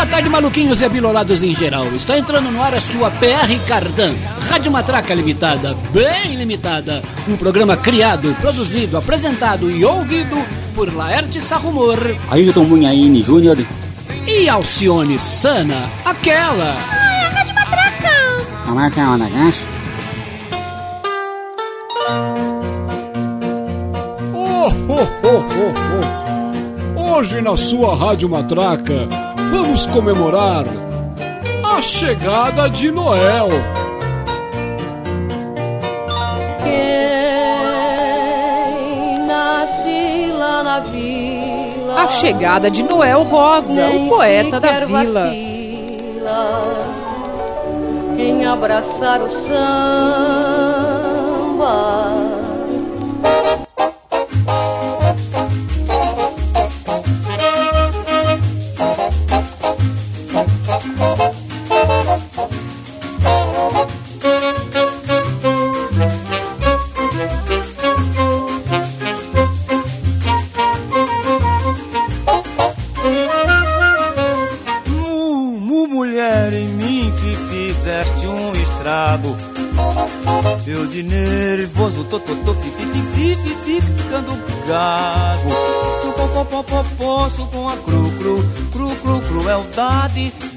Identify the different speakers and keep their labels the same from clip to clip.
Speaker 1: Boa tarde, maluquinhos e abilolados em geral. Está entrando no ar a sua PR Cardan, Rádio Matraca Limitada, bem limitada. Um programa criado, produzido, apresentado e ouvido por Laerte Sarrumor,
Speaker 2: Ayrton Munhaine Júnior
Speaker 1: e Alcione Sana, aquela.
Speaker 3: Ai, a Rádio Matraca!
Speaker 2: Como é que é o negócio?
Speaker 4: Oh, oh, oh, oh, oh. Hoje na sua Rádio Matraca vamos comemorar a chegada de Noel.
Speaker 5: Quem nasce lá na vila
Speaker 6: A chegada de Noel Rosa, o poeta da vila.
Speaker 5: vacila, Quem abraçar o samba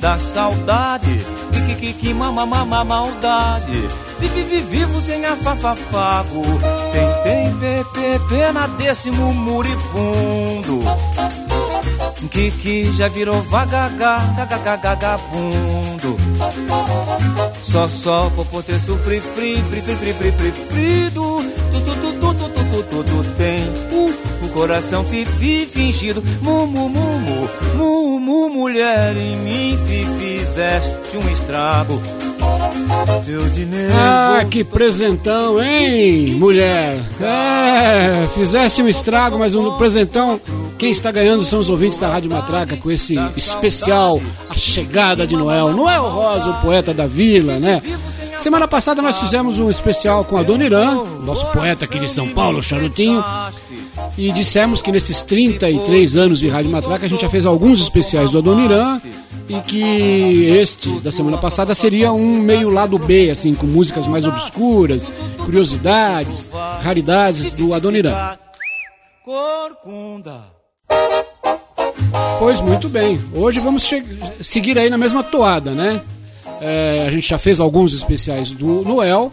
Speaker 7: da saudade. Que, que, que, mama, mama, maldade. Vi, vi, vi, vivo sem afafafago. Tem, tem, pe, pe, pena desse muribundo que que já virou vagaga, gaga, vagabundo. Só só por poder sofrer fri, fri, fri, fri, fri, fri, tu, tu, tu, tu, tu tem uh, coração fi, fi, fingido. Mu, mu, mu, mu, mu, mu, mulher em mim fi, fizeste um estrago. Eu de.
Speaker 4: Ah, que presentão, hein, mulher? É, fizeste um estrago, mas um presentão. Quem está ganhando são os ouvintes da Rádio Matraca com esse especial, a chegada de Noel. Noel Rosa, o poeta da vila, né? Semana passada nós fizemos um especial com a Dona Irã, nosso poeta aqui de São Paulo, Charutinho. E dissemos que nesses 33 anos de Rádio Matraca a gente já fez alguns especiais do Adoniran e que este da semana passada seria um meio lado B, assim, com músicas mais obscuras, curiosidades, raridades do Adoniran.
Speaker 7: Corcunda.
Speaker 4: Pois muito bem, hoje vamos seguir aí na mesma toada, né? É, a gente já fez alguns especiais do Noel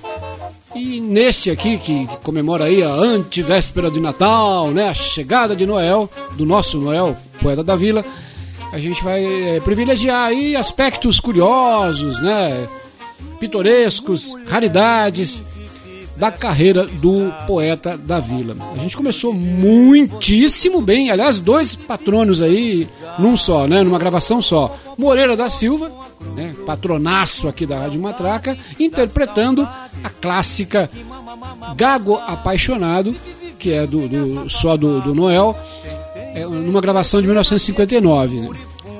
Speaker 4: e neste aqui que comemora aí a antivéspera de Natal, né? A chegada de Noel, do nosso Noel, poeta da vila, a gente vai é, privilegiar aí aspectos curiosos, né? Pitorescos, raridades da carreira do poeta da vila. A gente começou muitíssimo bem, aliás, dois patronos aí num só, né, numa gravação só. Moreira da Silva, né, patronaço aqui da Rádio Matraca, interpretando a clássica Gago Apaixonado, que é do, do- só do, do Noel, é, numa gravação de 1959. né.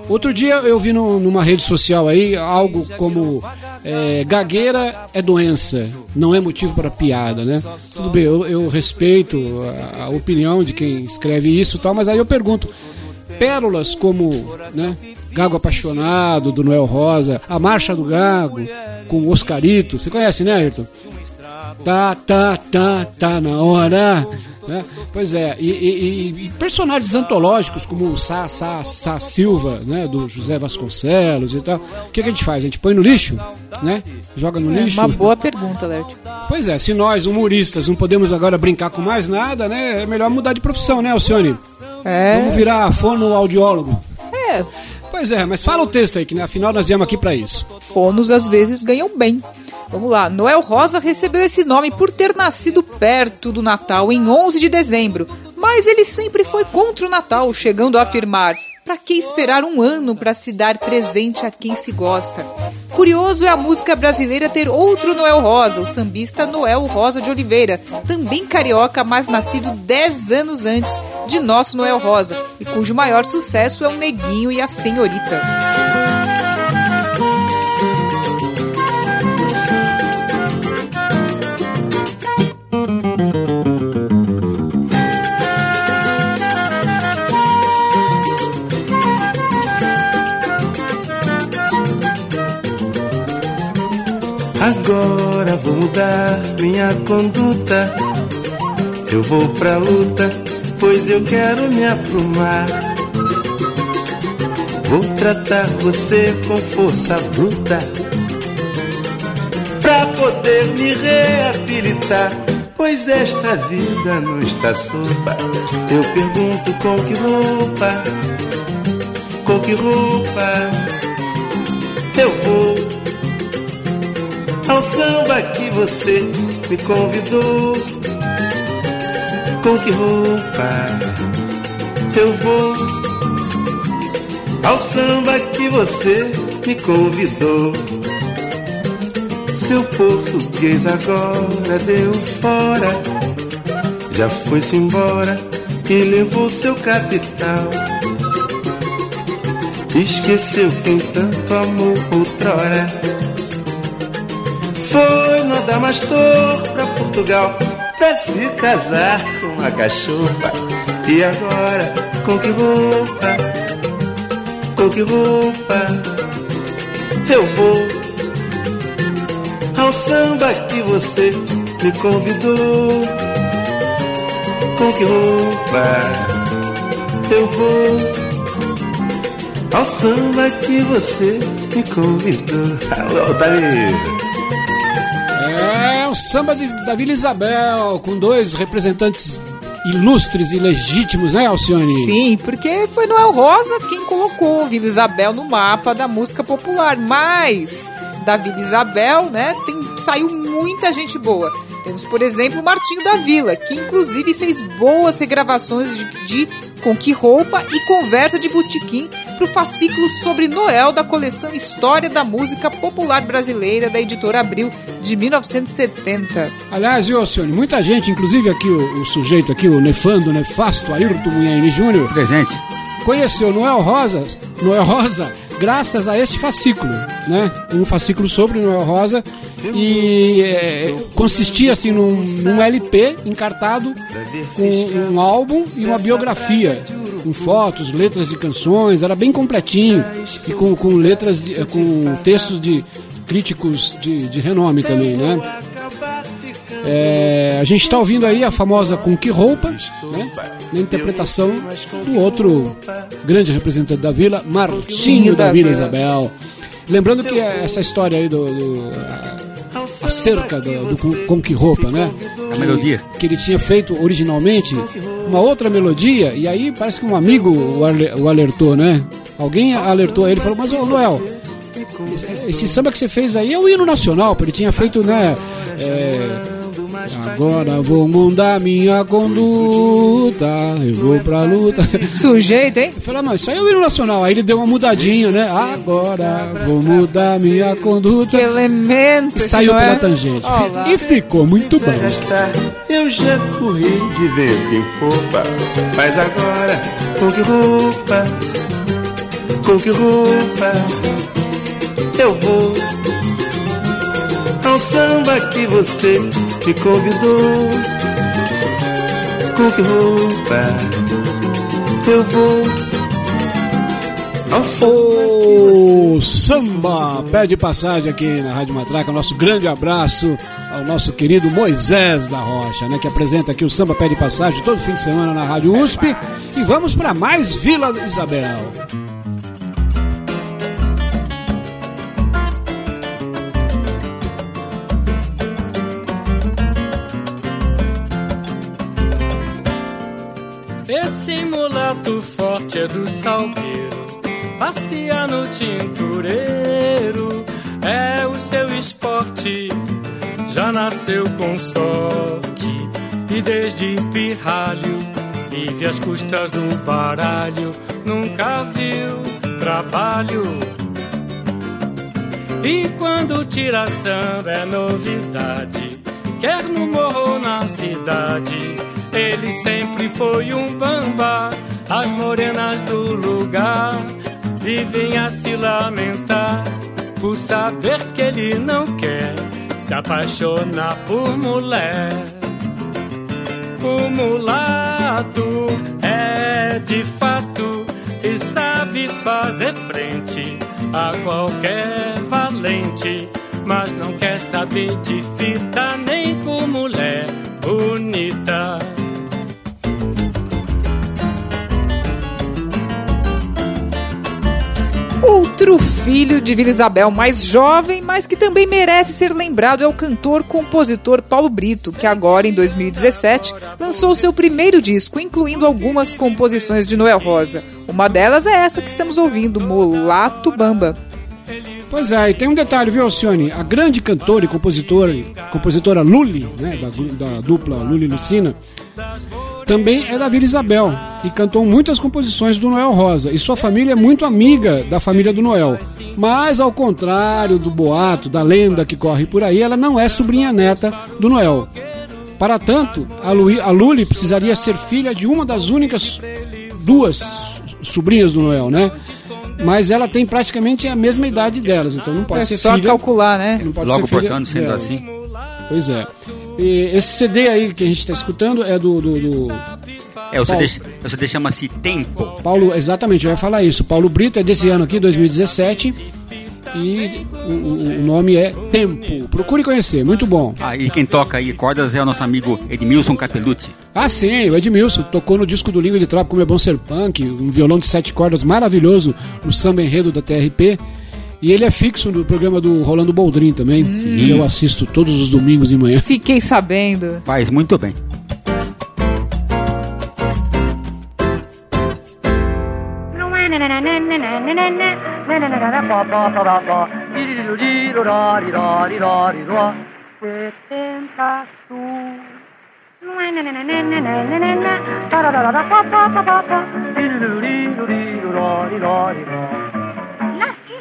Speaker 4: Outro dia eu vi no- numa rede social aí algo como é, gagueira é doença, não é motivo para piada, né? Tudo bem, eu, eu respeito a, a opinião de quem escreve isso e tal, mas aí eu pergunto, pérolas como, né? Gago Apaixonado, do Noel Rosa, A Marcha do Gago, com Oscarito, você conhece, né, Ayrton? Tá, tá, tá, tá na hora. Né? Pois é, e, e- e personagens antológicos como o Sá, Sá, Sá Silva, né, do José Vasconcelos e tal. O que, que a gente faz? A gente põe no lixo, né? Joga no
Speaker 6: É
Speaker 4: lixo.
Speaker 6: uma boa pergunta, Lerte.
Speaker 4: Pois é, se nós, humoristas, não podemos agora brincar com mais nada, né? É melhor mudar de profissão, né, Alcione?
Speaker 6: É.
Speaker 4: Vamos virar fonoaudiólogo.
Speaker 6: É,
Speaker 4: Pois é, mas fala o texto aí, que né, afinal nós viemos aqui pra isso.
Speaker 6: fonos às vezes ganham bem. Vamos lá, Noel Rosa recebeu esse nome por ter nascido perto do Natal em 11 de dezembro, mas ele sempre foi contra o Natal, chegando a afirmar: Pra que esperar um ano para se dar presente a quem se gosta? Curioso é a música brasileira ter outro Noel Rosa, o sambista Noel Rosa de Oliveira, também carioca, mas nascido 10 anos antes de nosso Noel Rosa, e cujo maior sucesso é o Neguinho e a Senhorita.
Speaker 3: Agora vou mudar minha conduta. Eu vou pra luta, pois eu quero me aprumar. Vou tratar você com força bruta. Pra poder me reabilitar. Pois esta vida não está solta. Eu pergunto com que roupa, com que roupa eu vou ao samba que você me convidou. Com que roupa eu vou ao samba que você me convidou? Seu português agora deu fora, já foi-se embora e levou seu capital. Esqueceu quem tanto amou outrora. Foi no Adamastor pra Portugal pra se casar com uma cachorra. E agora, com que roupa? Com que roupa? Eu vou ao samba que você me convidou. Com que roupa? Eu vou ao samba que você me convidou. Alô, Davi!
Speaker 4: O samba de, da Vila Isabel, com dois representantes ilustres e legítimos, né, Alcione?
Speaker 6: Sim, porque foi Noel Rosa quem colocou Vila Isabel no mapa da música popular. Mas da Vila Isabel, né, tem, saiu muita gente boa. Temos, por exemplo, Martinho da Vila, que inclusive fez boas regravações de, de Com Que Roupa e Conversa de Botequim para o fascículo sobre Noel da coleção História da Música Popular Brasileira da editora Abril de 1970.
Speaker 4: Aliás, Alcione, muita gente, inclusive aqui o, o sujeito aqui, o nefando, nefasto, Ayrton Munhaine Júnior,
Speaker 2: Presente.
Speaker 4: conheceu Noel Rosa, Noel Rosa graças a este fascículo, né? Um fascículo sobre Noel Rosa e é, consistia assim num, num LP encartado com um álbum e uma biografia com fotos, letras de canções, era bem completinho e com, com letras, de, com textos de críticos de, de renome também, né? É, a gente está ouvindo aí a famosa Com Que Roupa, né? na interpretação do outro grande representante da vila, Martinho da Vila Isabel. Lembrando que essa história aí do. do a- acerca do, do Com- Que Roupa, né?
Speaker 2: A melodia.
Speaker 4: Que ele tinha feito originalmente uma outra melodia, e aí parece que um amigo o, ale- o alertou, né? Alguém alertou ele e falou: Mas, ô Noel, esse, esse samba que você fez aí é o hino nacional, porque ele tinha feito, né? é, Agora vou mudar minha conduta, eu vou pra luta.
Speaker 6: Sujeito, hein?
Speaker 4: Eu falei, não, isso aí é o hino nacional. Aí ele deu uma mudadinha, né? Agora vou mudar minha conduta.
Speaker 6: Que elemento!
Speaker 4: E saiu pela tangente.
Speaker 6: Olá.
Speaker 4: E ficou muito bom.
Speaker 3: Eu já corri de vento em popa, mas agora com que roupa? Com que roupa? Eu vou ao samba que você me convidou. Com que roupa? Eu vou
Speaker 4: O samba pede passagem aqui na Rádio Matraca. Nosso grande abraço ao nosso querido Moisés da Rocha, né? Que apresenta aqui o samba pede passagem todo fim de semana na Rádio USP. E vamos para mais Vila Isabel.
Speaker 8: Esse mulato forte é do salgueiro, passear no tintureiro é o seu esporte. Já nasceu com sorte e desde pirralho vive às custas do baralho, nunca viu trabalho. E quando tira samba é novidade, quer no morro ou na cidade. Ele sempre foi um bamba, as morenas do lugar vivem a se lamentar por saber que ele não quer se apaixonar por mulher. O mulato é de fato e sabe fazer frente a qualquer valente, mas não quer saber de fita nem com mulher bonita.
Speaker 6: Outro filho de Vila Isabel, mais jovem, mas que também merece ser lembrado, é o cantor-compositor Paulo Brito, que agora, em 2017, lançou seu primeiro disco, incluindo algumas composições de Noel Rosa. Uma delas é essa que estamos ouvindo, Molato Bamba.
Speaker 4: Pois é, e tem um detalhe, viu, Alcione? A grande cantora e compositora, compositora Luli, né, da, da dupla Luli Lucina, também é da Vila Isabel e cantou muitas composições do Noel Rosa. E sua família é muito amiga da família do Noel. Mas, ao contrário do boato, da lenda que corre por aí, ela não é sobrinha neta do Noel. Para tanto, a, Lu, a Luli precisaria ser filha de uma das únicas duas sobrinhas do Noel, né? Mas ela tem praticamente a mesma idade delas, então não pode
Speaker 6: É
Speaker 4: ser
Speaker 6: só
Speaker 4: filha.
Speaker 6: calcular, né?
Speaker 4: Não pode
Speaker 2: Logo, portanto, sendo
Speaker 4: delas.
Speaker 2: assim.
Speaker 4: Pois é. E esse CD aí que a gente está escutando é do, do, do
Speaker 2: É, o. CD, o CD chama-se Tempo.
Speaker 4: Paulo, exatamente, eu ia falar isso. Paulo Brito é desse ano aqui, 2017. E o, o- o nome é Tempo. Procure conhecer, muito bom.
Speaker 2: Ah, e quem toca aí cordas é o nosso amigo Edmilson Capelucci.
Speaker 4: Ah, sim, o Edmilson tocou no disco do Língua de Trapo como é bom ser punk, um violão de sete cordas maravilhoso no samba enredo da TRP. E ele é fixo no programa do Rolando Boldrin também. que Eu assisto todos os domingos de manhã.
Speaker 6: Fiquei sabendo.
Speaker 2: Faz muito bem.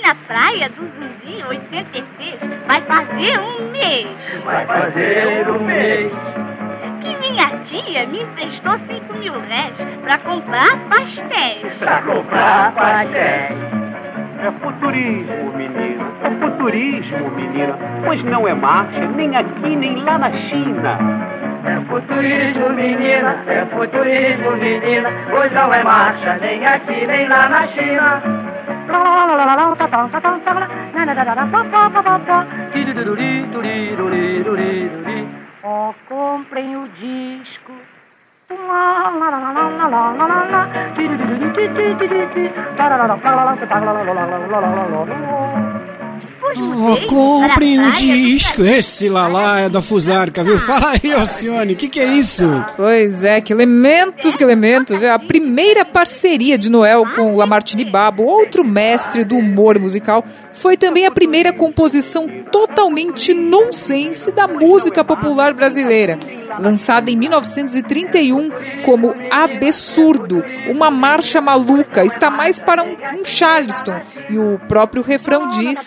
Speaker 5: Na praia do Zumbi, 86. Vai fazer um mês.
Speaker 3: Vai fazer um mês.
Speaker 5: Que minha tia me emprestou 5 mil réis pra comprar pastéis.
Speaker 3: Pra comprar pastéis. É futurismo, menina. É futurismo, menina. Pois não é marcha nem aqui nem lá na China. É futurismo, menina. É futurismo, menina. Pois não é marcha nem aqui nem lá na China.
Speaker 5: Oh, comprem o disco.
Speaker 4: Oh, comprem um disco. Esse lá lá é da Fusarca, viu? Fala aí, Alcione, o que, que é isso?
Speaker 6: Pois é, que elementos, que elementos. viu? A primeira parceria de Noel com Lamartine Babo, outro mestre do humor musical, foi também a primeira composição totalmente nonsense da música popular brasileira. Lançada em 1931 como Absurdo, uma marcha maluca, está mais para um, um Charleston. E o próprio refrão diz: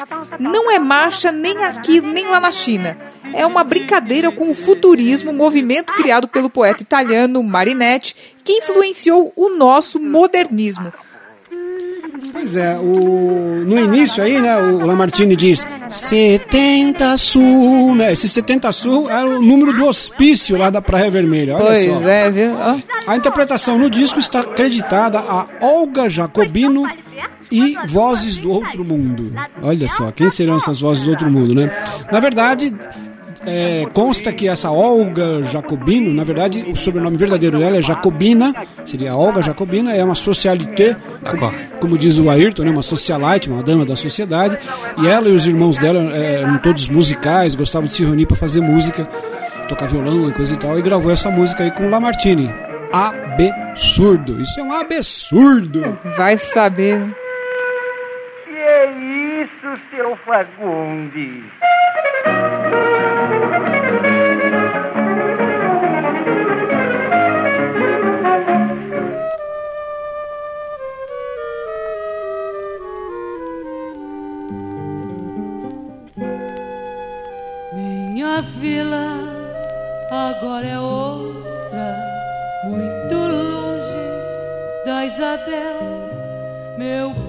Speaker 6: não é marcha nem aqui nem lá na China. É uma brincadeira com o futurismo, movimento criado pelo poeta italiano Marinetti, que influenciou o nosso modernismo.
Speaker 4: Pois é, o, no início aí, né, o Lamartine diz 70 Sul, né? Esse 70 Sul era o número do hospício lá da Praia Vermelha, olha
Speaker 6: Pois
Speaker 4: só.
Speaker 6: é, viu? Ó.
Speaker 4: A interpretação no disco está acreditada a Olga Jacobino e Vozes do Outro Mundo. Olha só, quem serão essas vozes do outro mundo, né? Na verdade, é, consta que essa Olga Jacobino, na verdade, o sobrenome verdadeiro dela é Jacobina, seria Olga Jacobina, é uma socialité, como, como diz o Ayrton, né, uma socialite, uma dama da sociedade, e ela e os irmãos dela é, eram todos musicais, gostavam de se reunir para fazer música, tocar violão e coisa e tal, e gravou essa música aí com o Lamartine. Absurdo, isso é um absurdo.
Speaker 6: Vai saber.
Speaker 3: Seu Fagundes?
Speaker 9: Minha vila agora é outra, muito longe da Isabel. Meu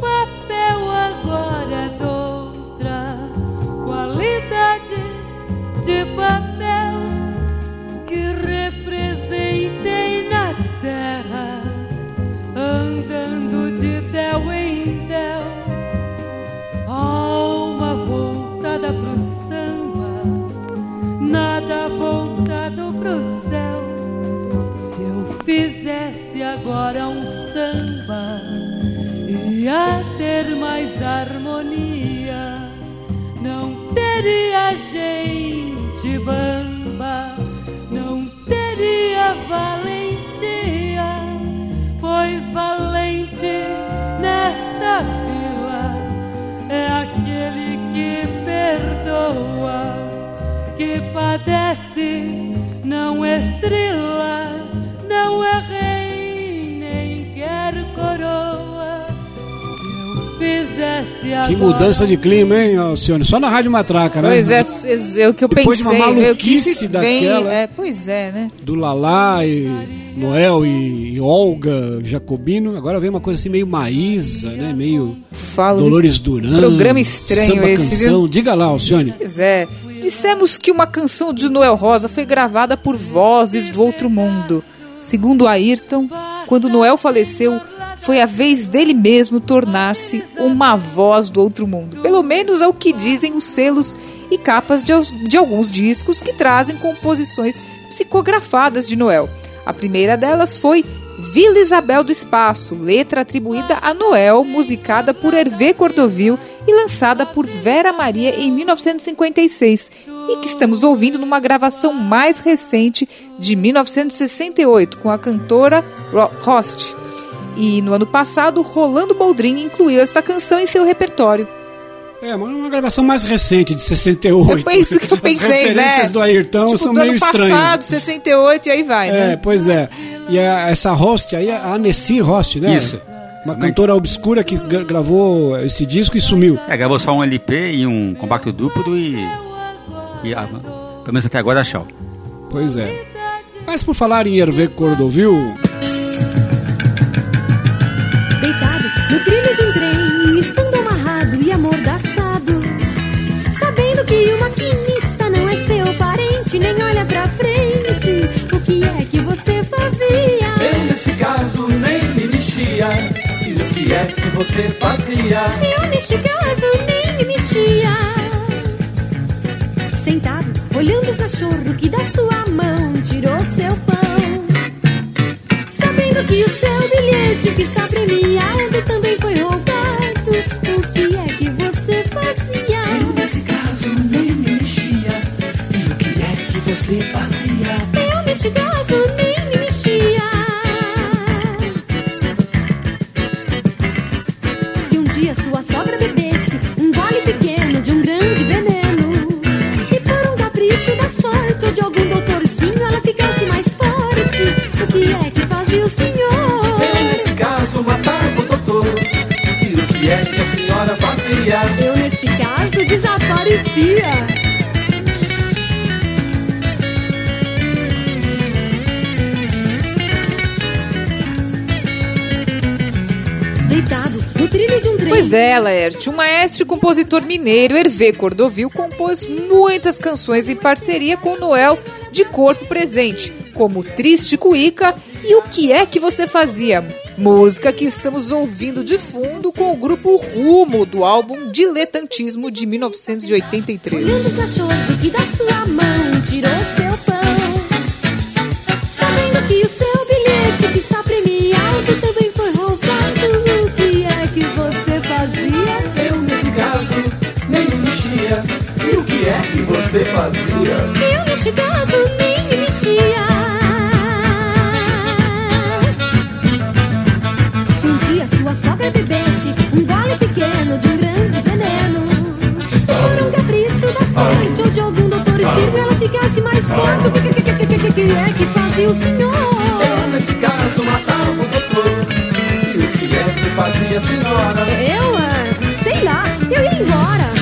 Speaker 9: agora Que
Speaker 4: mudança de clima, hein, Alcione? Só na Rádio Matraca, né?
Speaker 6: Pois é, é o que eu
Speaker 4: Depois de
Speaker 6: pensei.
Speaker 4: uma
Speaker 6: né? O que
Speaker 4: maluquice
Speaker 6: se vem-
Speaker 4: daquela.
Speaker 6: é, pois é, né?
Speaker 4: Do Lalá e Noel e, e Olga Jacobino. Agora vem uma coisa assim meio Maísa, né? Meio
Speaker 6: Falo de
Speaker 4: Dolores Duran.
Speaker 6: programa estranho
Speaker 4: samba
Speaker 6: esse,
Speaker 4: canção.
Speaker 6: viu?
Speaker 4: Diga lá, Alcione.
Speaker 6: Pois é. Dissemos que uma canção de Noel Rosa foi gravada por vozes do outro mundo. Segundo Ayrton, quando Noel faleceu, foi a vez dele mesmo tornar-se uma voz do outro mundo. Pelo menos é o que dizem os selos e capas de, de alguns discos que trazem composições psicografadas de Noel. A primeira delas foi Vila Isabel do Espaço, letra atribuída a Noel, musicada por Hervé Cordovil e lançada por Vera Maria em 1956, e que estamos ouvindo numa gravação mais recente de 1968 com a cantora Ro- Rost. E no ano passado, Rolando Boldrin incluiu esta canção em seu repertório.
Speaker 4: É, mas uma gravação mais recente, de 68.
Speaker 6: É isso que eu pensei,
Speaker 4: As
Speaker 6: né?
Speaker 4: referências do Ayrton
Speaker 6: tipo,
Speaker 4: são
Speaker 6: do
Speaker 4: meio
Speaker 6: ano
Speaker 4: estranhas.
Speaker 6: passado, 68, e aí vai,
Speaker 4: É,
Speaker 6: né?
Speaker 4: pois é. E a- essa host aí, a Annecy Host, né?
Speaker 2: Isso.
Speaker 4: Uma cantora obscura que gra- gravou esse disco e sumiu.
Speaker 2: É, gravou só um LP e um compacto duplo e. e ah, pelo menos até agora, tchau.
Speaker 4: Pois é. Mas por falar em Hervé Cordovil,
Speaker 10: Deitado no trilho de um trem, estando amarrado e amordaçado. Sabendo que o maquinista não é seu parente, nem olha pra frente. O que é que você fazia?
Speaker 7: Eu nesse caso nem me mexia. E o que é que você fazia?
Speaker 10: Eu neste caso nem me mexia. Sentado, olhando o cachorro que da sua mão tirou seu pão. O seu bilhete que está premiado também foi roubado. O que é que você fazia?
Speaker 7: Eu nesse caso nem me mexia. E o que é que você fazia?
Speaker 10: Um trem.
Speaker 6: Pois é, Laerte, o maestro e compositor mineiro Hervé Cordovil compôs muitas canções em parceria com Noel de corpo presente, como Triste Cuíca e O Que É Que Você Fazia, música que estamos ouvindo de fundo com o grupo Rumo, do álbum Diletantismo de 1983.
Speaker 10: Olhando o cachorro que da sua mão tirou seu pão. Sabendo que o seu bilhete que está premiado também foi roubado. O que é que você fazia?
Speaker 7: Eu nesse caso nem me mexia. E o que é que você fazia?
Speaker 10: Eu neste caso nem ficasse mais forte, o que, que, que, que, que, que, que é que fazia o senhor?
Speaker 7: Eu nesse caso matava o doutor. E o que é que fazia a senhora?
Speaker 10: Eu, ah, sei lá, eu ia embora.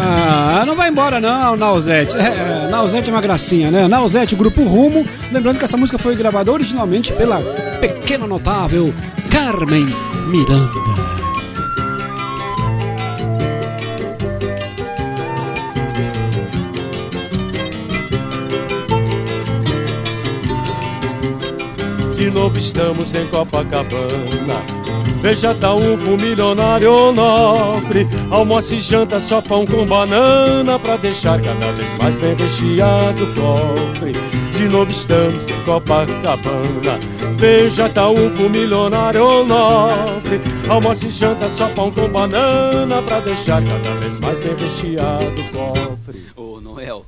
Speaker 4: Ah, não vai embora não, Nausete. É, é, Nausete é uma gracinha, né? Nausete, o grupo Rumo. Lembrando que essa música foi gravada originalmente pela pequena notável Carmen Miranda.
Speaker 7: De
Speaker 11: novo estamos em Copacabana. Veja Taúfo, milionário nobre Almoça e janta só pão com banana Pra deixar cada vez mais bem recheado o cofre. De novo estamos em Copacabana. Veja Taúfo, milionário nobre Almoça e janta só pão com banana Pra deixar cada vez mais bem recheado o cofre.
Speaker 12: Ô Noel,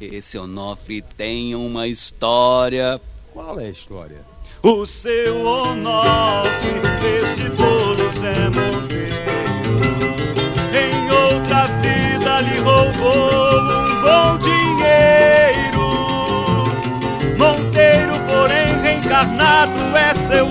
Speaker 12: esse Onofre tem uma história.
Speaker 11: Qual é a história?
Speaker 13: O seu Onofre, esse bolo Zé morreu. Em outra vida lhe roubou um bom dinheiro. Monteiro, porém, reencarnado é seu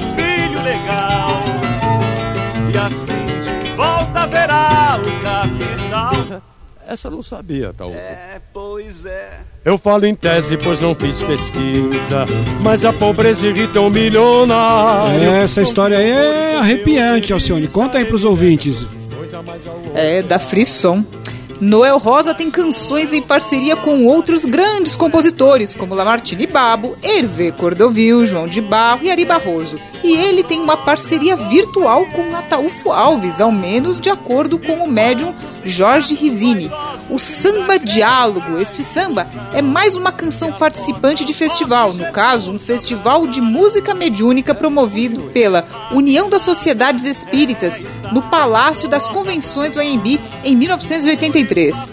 Speaker 11: Essa eu não sabia, tal.
Speaker 13: É, pois é.
Speaker 11: Eu falo em tese, pois não fiz pesquisa. Mas a pobreza irrita um milionário.
Speaker 4: Essa história aí é arrepiante, Alcione. Conta aí pros ouvintes.
Speaker 6: É, da Frisson. Noel Rosa tem canções em parceria com outros grandes compositores, como Lamartine Babo, Hervé Cordovil, João de Barro e Ari Barroso. E ele tem uma parceria virtual com Nataúfo Alves, ao menos de acordo com o médium Jorge Risini. O Samba Diálogo, este samba, é mais uma canção participante de festival, no caso, um festival de música mediúnica promovido pela União das Sociedades Espíritas, no Palácio das Convenções do AMB, em 1983.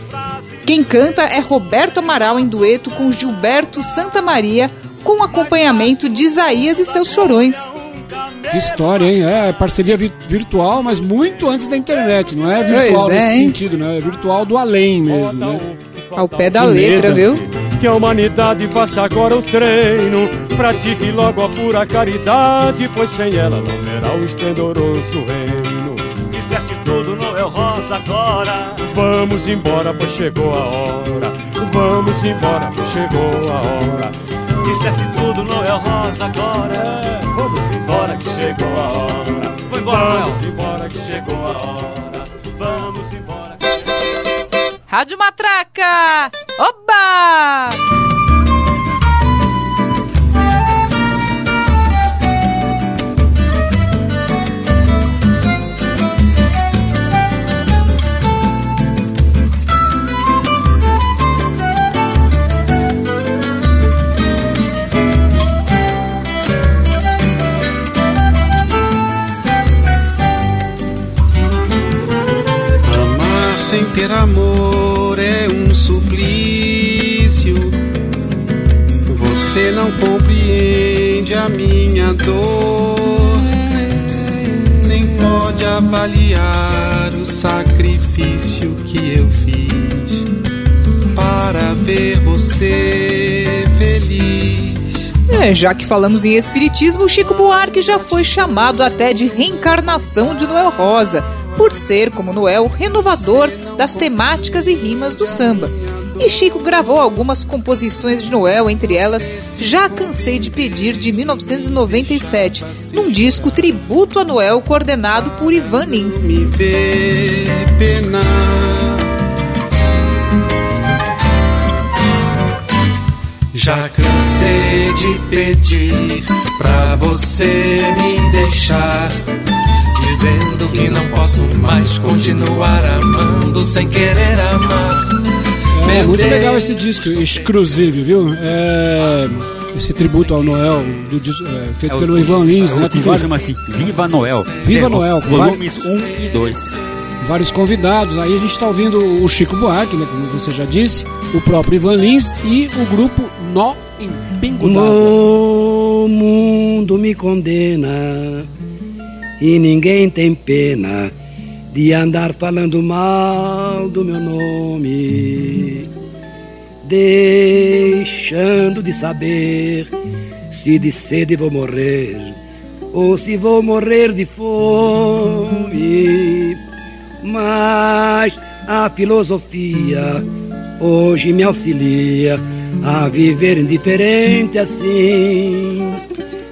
Speaker 6: Quem canta é Roberto Amaral em dueto com Gilberto Santa Maria, com acompanhamento de Isaías e seus chorões.
Speaker 4: Que história, hein? É parceria vi virtual, mas muito antes da internet. Não é virtual
Speaker 6: Pois é,
Speaker 4: nesse
Speaker 6: hein?
Speaker 4: sentido, né? É virtual do além mesmo, né?
Speaker 6: Ao pé da
Speaker 4: Que
Speaker 6: letra,
Speaker 4: medo.
Speaker 6: viu?
Speaker 11: Que a humanidade faça agora o treino. Pratique logo a pura caridade, pois sem ela não terá o esplendoroso reino.
Speaker 13: Dissesse tudo, Noel Rosa agora.
Speaker 11: Vamos embora, pois chegou a hora. Vamos embora, pois chegou a hora.
Speaker 13: Dissesse tudo, Noel Rosa agora.
Speaker 11: Vamos embora, que chegou a hora.
Speaker 13: Vou embora, Noel.
Speaker 11: Vamos embora, que chegou a hora.
Speaker 13: Vamos embora.
Speaker 6: Rádio Matraca! Oba!
Speaker 14: Sem ter amor é um suplício. Você não compreende a minha dor, nem pode avaliar o sacrifício que eu fiz para ver você feliz.
Speaker 6: É, já que falamos em espiritismo, Chico Buarque já foi chamado até de reencarnação de Noel Rosa, por ser, como Noel, renovador das temáticas e rimas do samba. E Chico gravou algumas composições de Noel, entre elas Já Cansei de Pedir, de 1997, num disco tributo a Noel coordenado por Ivan Lins.
Speaker 14: Me vê penar. Já cansei de pedir pra você me deixar. Dizendo que não posso mais continuar amando sem querer amar.
Speaker 4: É muito legal esse disco, exclusivo, viu? É, esse tributo ao Noel, do é, feito
Speaker 2: É
Speaker 4: pelo Ivan Lins, né?
Speaker 2: Título
Speaker 4: vários,
Speaker 2: chama-se Viva Noel.
Speaker 4: Viva
Speaker 2: É,
Speaker 4: Noel,
Speaker 2: Volumes 1 e 2.
Speaker 4: vários convidados. Aí a gente está ouvindo o Chico Buarque, né? Como você já disse, o próprio Ivan Lins e o grupo Nó em Pingo d'Água.
Speaker 15: O mundo me condena e ninguém tem pena de andar falando mal do meu nome, deixando de saber se de sede vou morrer ou se vou morrer de fome. Mas a filosofia hoje me auxilia a viver indiferente assim.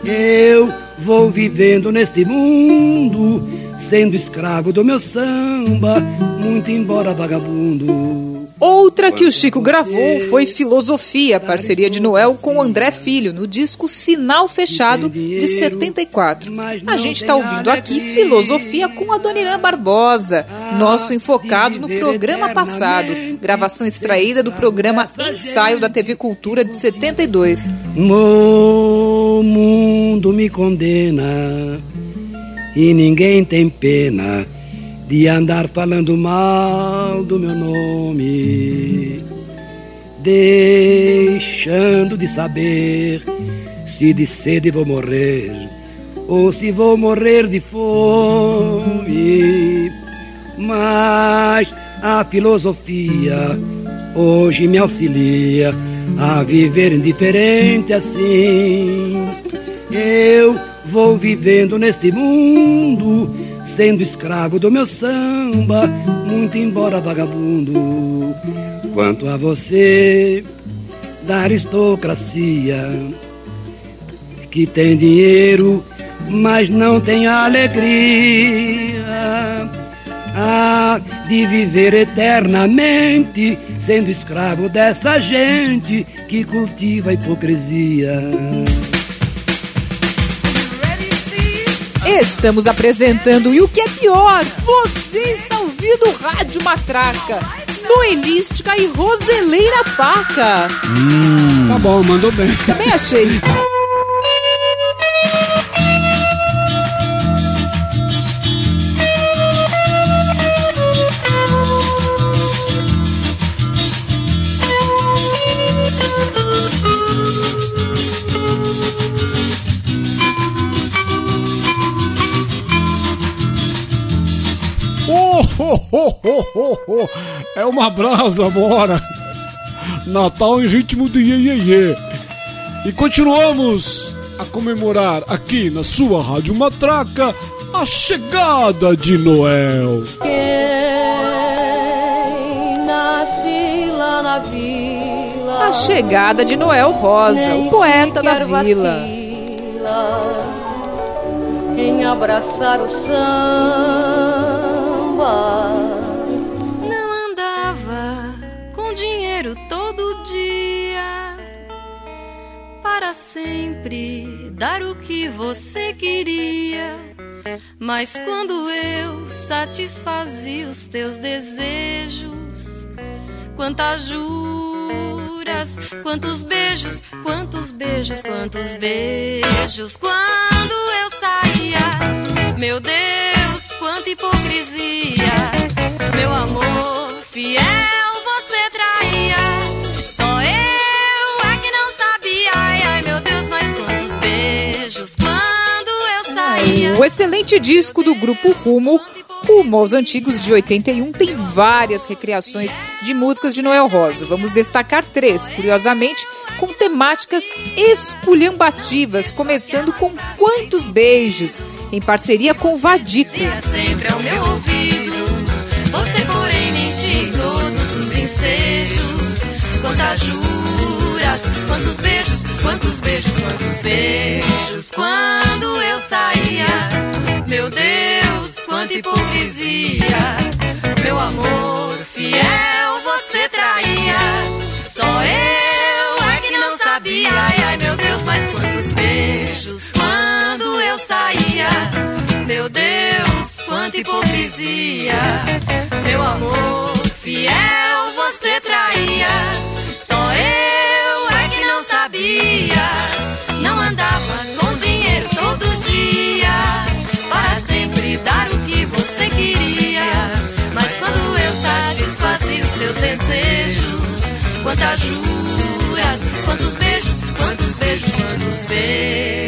Speaker 15: Eu vou vivendo neste mundo, sendo escravo do meu samba, muito embora vagabundo.
Speaker 6: Outra que o Chico gravou foi Filosofia, parceria de Noel com André Filho, no disco Sinal Fechado, de 74. A gente está ouvindo aqui Filosofia com Adoniran Barbosa, nosso enfocado no programa passado, gravação extraída do programa Ensaio da TV Cultura de 72.
Speaker 15: O mundo me condena e ninguém tem pena de andar falando mal do meu nome, deixando de saber se de sede vou morrer ou se vou morrer de fome. Mas a filosofia hoje me auxilia a viver indiferente assim. Eu vou vivendo neste mundo sendo escravo do meu samba, muito embora vagabundo. Quanto a você, da aristocracia, que tem dinheiro, mas não tem alegria. Ah, de viver eternamente, sendo escravo dessa gente que cultiva a hipocrisia.
Speaker 6: Estamos apresentando e o que é pior, você está ouvindo Rádio Matraca, Noelística e Roseleira Paca.
Speaker 4: Tá bom, mandou bem.
Speaker 6: Também achei.
Speaker 4: É uma brasa, bora! Natal em ritmo de iê, iê, iê. E continuamos a comemorar aqui na sua Rádio Matraca a chegada de Noel.
Speaker 9: nasce lá na vila.
Speaker 6: A chegada de Noel Rosa, o poeta da vila.
Speaker 9: Quem abraçar o samba.
Speaker 16: Não andava com dinheiro todo dia para sempre dar o que você queria. Mas quando eu satisfazia os teus desejos, quantas juras, quantos beijos, quantos beijos, quantos beijos. Quando eu saía, meu Deus, hipocrisia. Meu amor fiel, você traía. Só eu é que não sabia. Ai, ai, meu Deus, mas quantos beijos.
Speaker 6: O excelente disco do grupo Rumo, Rumo aos Antigos de 81, tem várias recriações de músicas de Noel Rosa. Vamos destacar três, curiosamente, com temáticas esculhambativas, começando com Quantos Beijos, em parceria com Vadico.
Speaker 16: sempre ao meu ouvido. Você, porém, todos os ensejos. Quantas juras, quantos beijos, quantos beijos, quantos beijos. Quando eu saía, meu Deus, quanta hipocrisia. Meu amor fiel, você traía. Só eu é que não sabia. Ai, ai, meu Deus, mas quantos beijos. Quando eu saía, meu Deus, quanta hipocrisia. Quantas juras, quantos beijos, quantos beijos, quantos beijos.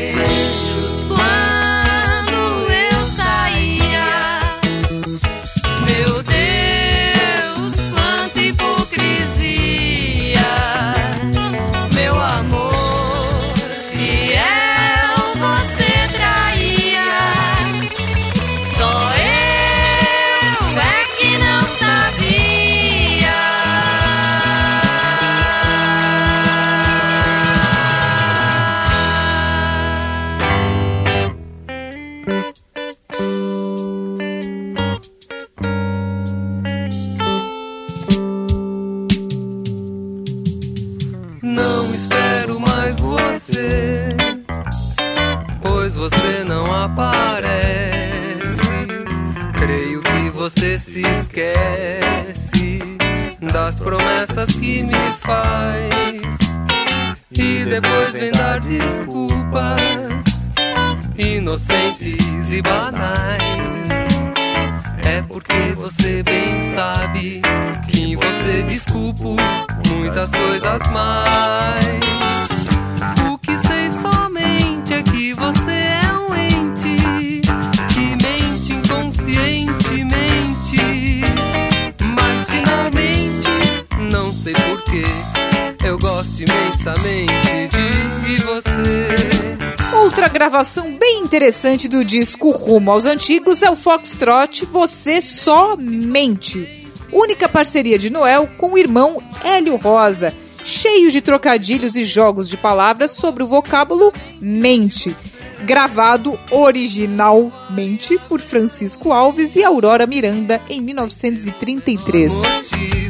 Speaker 6: Gravação bem interessante do disco Rumo aos Antigos é o Foxtrot Você Só Mente. Única parceria de Noel com o irmão Hélio Rosa, cheio de trocadilhos e jogos de palavras sobre o vocábulo mente. Gravado originalmente por Francisco Alves e Aurora Miranda em 1933.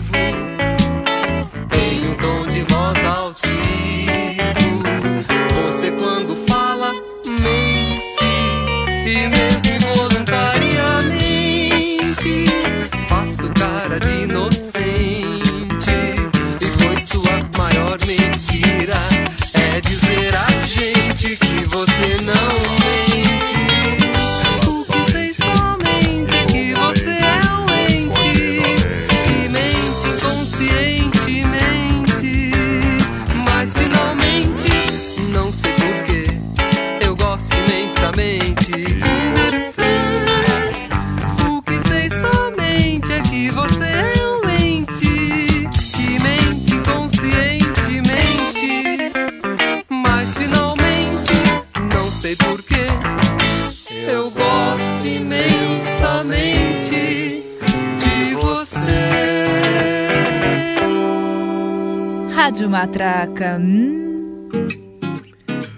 Speaker 6: Matraca. hum.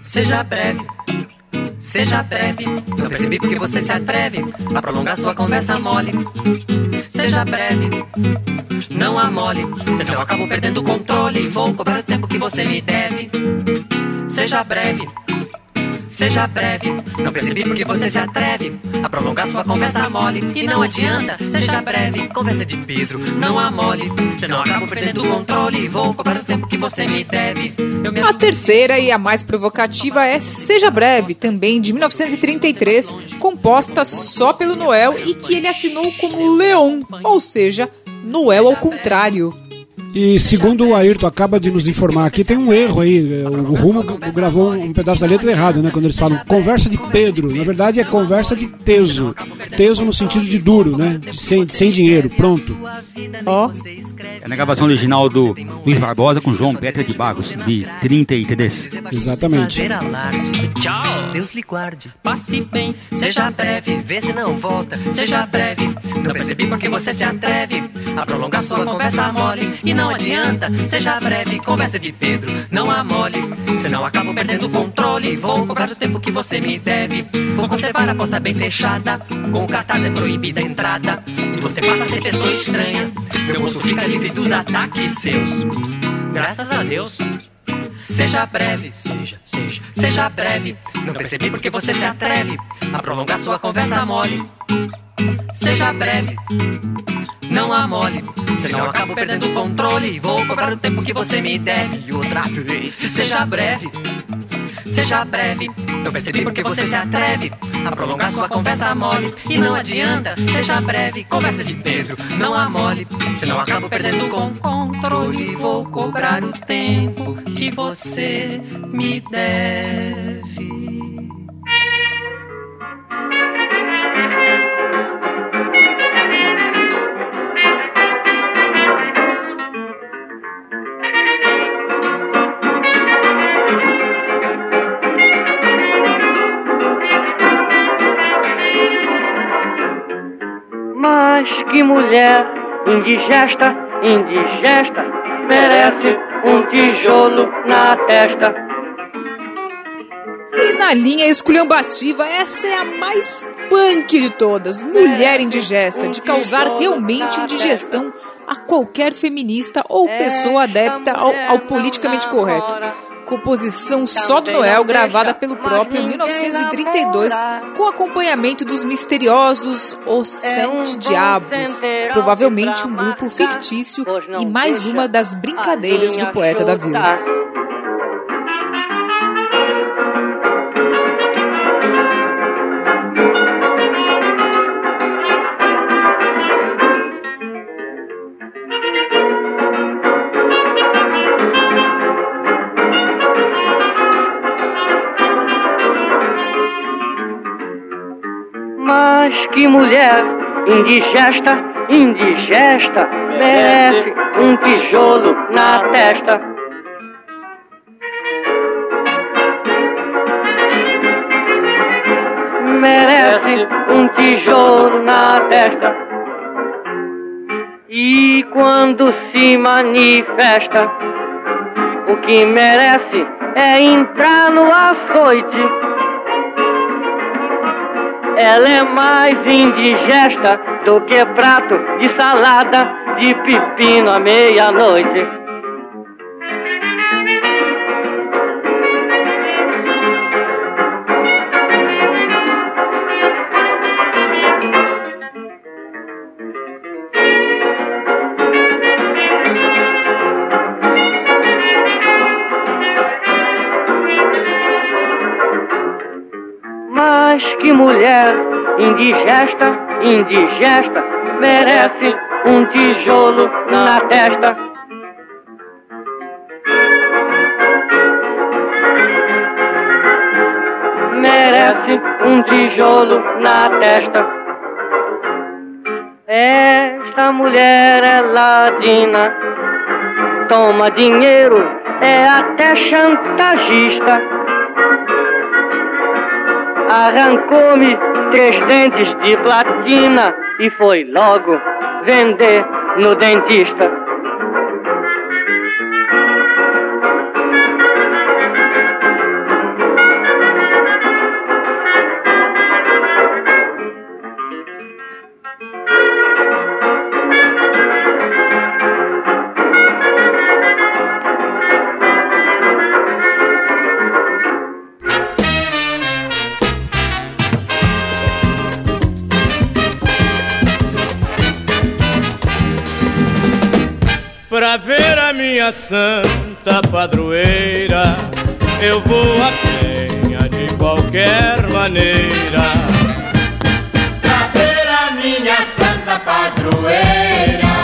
Speaker 17: Seja breve, seja breve. Não percebi porque você se atreve a prolongar sua conversa mole. Seja breve, não amole. Senão eu acabo perdendo o controle. Vou cobrar o tempo que você me deve. Seja breve. Seja breve, não percebi porque você se atreve a prolongar sua conversa mole. E não adianta, seja breve, conversa de Pedro, não amole. Senão acabo perdendo o controle. Vou cobrar o tempo que você me deve. Me
Speaker 6: A terceira e a mais provocativa é Seja Breve, também de 1933, composta só pelo Noel e que ele assinou como Leon, ou seja, Noel ao contrário.
Speaker 4: E segundo o Ayrton acaba de nos informar aqui, tem um erro aí. O Rumo gravou um pedaço da letra errado, né? Quando eles falam conversa de Pedro. Na verdade é conversa de Teso. Teso no sentido de duro, né? De sem, sem dinheiro, pronto.
Speaker 6: Ó.
Speaker 2: É na gravação original do Luiz Barbosa com João Petra de Bagos, de 33.
Speaker 4: Exatamente.
Speaker 17: fazer alarde. Tchau, Deus lhe guarde. Passe bem, seja breve, vê se não volta. Seja breve, não percebi porque você se atreve a prolongar sua conversa mole. E não adianta, seja breve, conversa de Pedro, não amole. Senão acabo perdendo o controle. Vou cobrar o tempo que você me deve. Vou conservar a porta bem fechada. Com o cartaz é proibida a entrada. E você passa a ser pessoa estranha. Meu bolso fica livre dos ataques seus. Graças a Deus. Seja breve, seja, seja, seja breve. Não percebi porque você se atreve a prolongar sua conversa mole. Seja breve, não amole. Senão eu acabo perdendo o controle. Vou cobrar o tempo que você me deve. Outra vez, seja breve, seja breve. Não percebi porque você se atreve a prolongar sua conversa mole. E não adianta, seja breve, conversa de Pedro, não amole. Senão eu acabo perdendo o controle. Vou cobrar o tempo que você me deve.
Speaker 18: Que mulher indigesta, indigesta, merece um tijolo na testa.
Speaker 6: E na linha esculhambativa, essa é a mais punk de todas. Mulher indigesta, de causar realmente indigestão a qualquer feminista ou pessoa adepta ao, ao politicamente correto. Composição só do Noel, gravada pelo próprio em 1932, com acompanhamento dos misteriosos Os Sete Diabos, provavelmente um grupo fictício e mais uma das brincadeiras do poeta da vila.
Speaker 17: Que mulher indigesta, indigesta, merece um tijolo na testa. Merece um tijolo na testa. E quando se manifesta, o que merece é entrar no açoite. Ela é mais indigesta do que prato de salada de pepino à meia-noite. Mulher indigesta, indigesta, merece um tijolo na testa. Merece um tijolo na testa. Esta mulher é ladina, toma dinheiro, é até chantagista arrancou-me três dentes de platina e foi logo vender no dentista.
Speaker 19: Maneira.
Speaker 20: Pra ver a minha santa padroeira,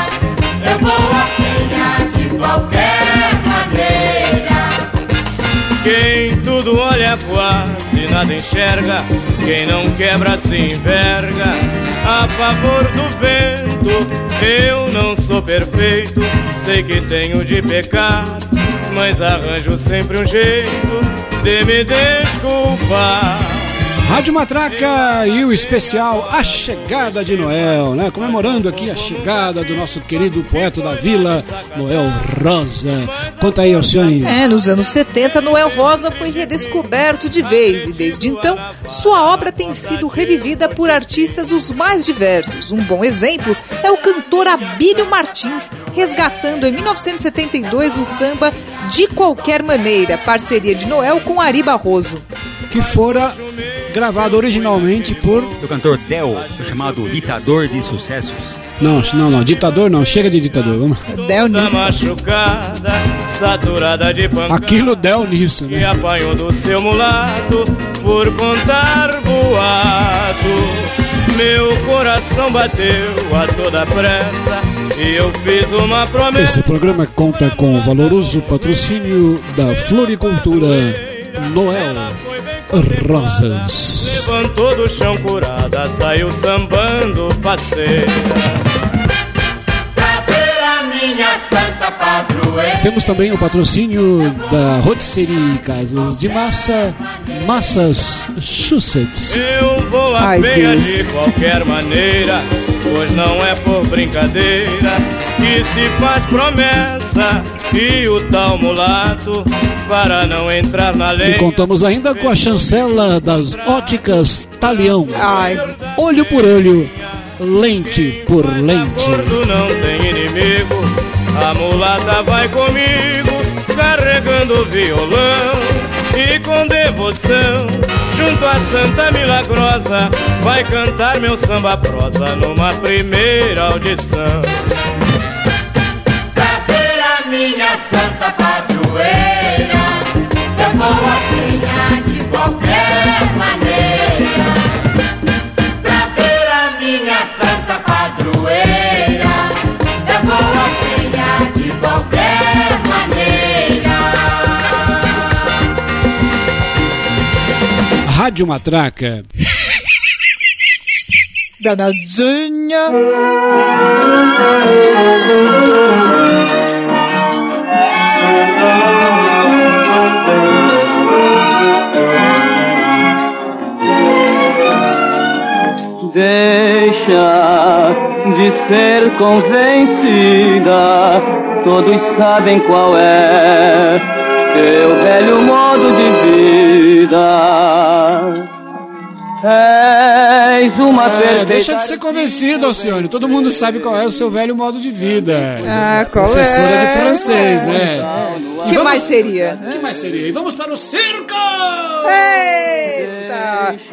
Speaker 20: eu vou a penha de qualquer maneira.
Speaker 19: Quem tudo olha quase nada enxerga, quem não quebra se enverga. A favor do vento, eu não sou perfeito, sei que tenho de pecar, mas arranjo sempre um jeito de me desculpar.
Speaker 4: Rádio Matraca e o especial A Chegada de Noel, né? Comemorando aqui a chegada do nosso querido poeta da vila, Noel Rosa. Conta aí, Alcione.
Speaker 6: É, nos anos 70, Noel Rosa foi redescoberto de vez e desde então sua obra tem sido revivida por artistas os mais diversos. Um bom exemplo é o cantor Abílio Martins, resgatando em 1972 o samba De Qualquer Maneira, parceria de Noel com Ari Barroso.
Speaker 4: Que fora gravado originalmente por.
Speaker 2: O cantor Del, chamado Ditador de Sucessos.
Speaker 4: Não, não, não, ditador não, chega de ditador, vamos.
Speaker 6: Del
Speaker 19: Tá
Speaker 6: nisso.
Speaker 19: machucada, saturada de pancada.
Speaker 4: Aquilo deu nisso,
Speaker 19: E
Speaker 4: né?
Speaker 19: apanhou do seu mulato por contar boato. Meu coração bateu a toda pressa e eu fiz uma promessa.
Speaker 4: Esse programa conta com o valoroso patrocínio da Floricultura Noel Rosas.
Speaker 19: Levantou do chão curada, saiu sambando faceira.
Speaker 20: Pra ver a minha santa padroeira.
Speaker 4: Temos também o patrocínio da Rotisserie Casas de Massa, Massas Chussets.
Speaker 19: Eu vou a
Speaker 4: Ai,
Speaker 19: de qualquer maneira, pois não é por brincadeira que se faz promessa. E o tal mulato, para não entrar na
Speaker 4: E
Speaker 19: lei.
Speaker 4: contamos ainda com a chancela das óticas Talião.
Speaker 6: Ai.
Speaker 4: Olho por olho, lente por lente.
Speaker 19: Não tem inimigo, a mulata vai comigo, carregando violão e devoção, junto à Santa Milagrosa, vai cantar meu samba prosa numa primeira audição.
Speaker 20: Pra ver a minha santa padroeira, eu vou apanhar
Speaker 4: Rádio Matraca.
Speaker 6: Danadinha.
Speaker 18: Deixa de ser convencida, todos sabem qual é teu velho modo de vida. És uma
Speaker 4: É, deixa de ser convencido, Alcione. Todo mundo sabe qual é o seu velho modo de vida.
Speaker 6: Ah, qual
Speaker 4: Professora
Speaker 6: é?
Speaker 4: de francês, né?
Speaker 6: O que mais seria?
Speaker 4: O que mais seria? E vamos para o circo!